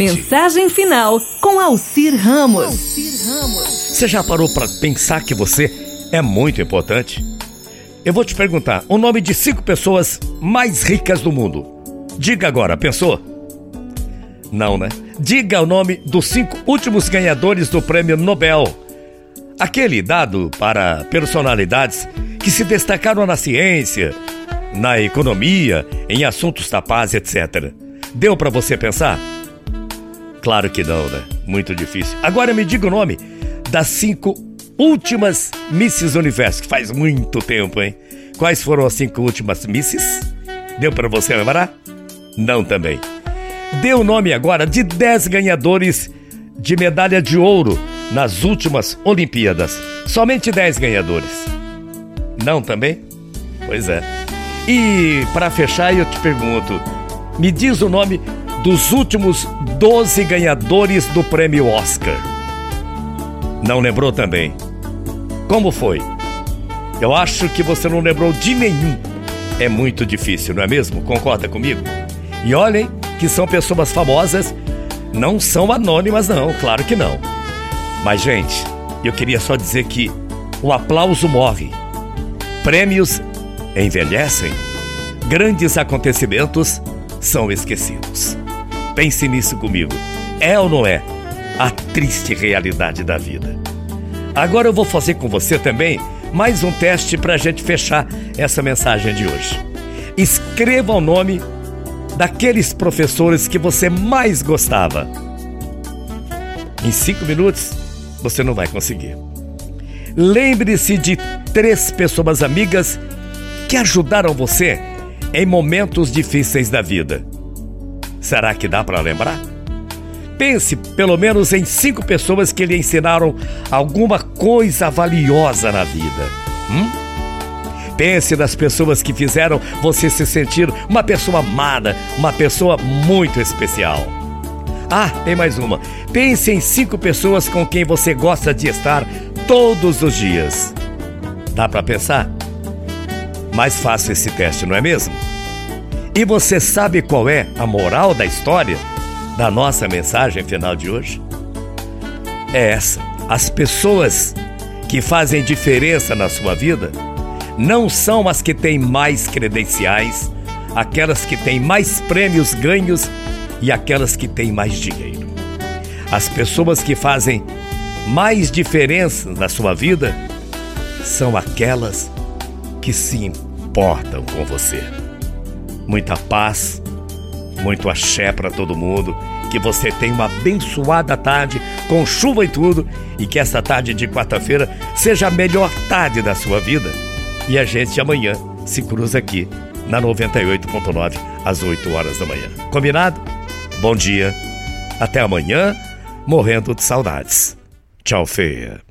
Mensagem final com Alcir Ramos. Você já parou para pensar que você é muito importante? Eu vou te perguntar o nome de cinco pessoas mais ricas do mundo. Diga agora, pensou? Não, né? Diga o nome dos cinco últimos ganhadores do prêmio Nobel. Aquele dado para personalidades que se destacaram na ciência, na economia, em assuntos da paz, etc. Deu para você pensar? Claro que não, né? Muito difícil. Agora me diga o nome das cinco últimas Misses Universo, que faz muito tempo, hein? Quais foram as cinco últimas Misses? Deu para você lembrar? Não também. Dê o nome agora de dez ganhadores de medalha de ouro nas últimas Olimpíadas. Somente dez ganhadores. Não também? Pois é. E para fechar, eu te pergunto: me diz o nome dos últimos 12 ganhadores do prêmio Oscar. Não lembrou também? Como foi? Eu acho que você não lembrou de nenhum. É muito difícil, não é mesmo? Concorda comigo? E olhem que são pessoas famosas, não são anônimas, não, claro que não. Mas, gente, eu queria só dizer que o aplauso morre, prêmios envelhecem, grandes acontecimentos são esquecidos. Pense nisso comigo. É ou não é a triste realidade da vida? Agora eu vou fazer com você também mais um teste para a gente fechar essa mensagem de hoje. Escreva o nome daqueles professores que você mais gostava. Em cinco minutos, você não vai conseguir. Lembre-se de três pessoas amigas que ajudaram você em momentos difíceis da vida. Será que dá para lembrar? Pense pelo menos em cinco pessoas que lhe ensinaram alguma coisa valiosa na vida. Hum? Pense nas pessoas que fizeram você se sentir uma pessoa amada, uma pessoa muito especial. Ah, tem mais uma. Pense em cinco pessoas com quem você gosta de estar todos os dias. Dá para pensar? Mais fácil esse teste, não é mesmo? E você sabe qual é a moral da história da nossa mensagem final de hoje? É essa: as pessoas que fazem diferença na sua vida não são as que têm mais credenciais, aquelas que têm mais prêmios ganhos e aquelas que têm mais dinheiro. As pessoas que fazem mais diferença na sua vida são aquelas que se importam com você muita paz, muito axé para todo mundo. Que você tenha uma abençoada tarde, com chuva e tudo, e que essa tarde de quarta-feira seja a melhor tarde da sua vida. E a gente amanhã se cruza aqui na 98.9 às 8 horas da manhã. Combinado? Bom dia. Até amanhã, morrendo de saudades. Tchau, feia.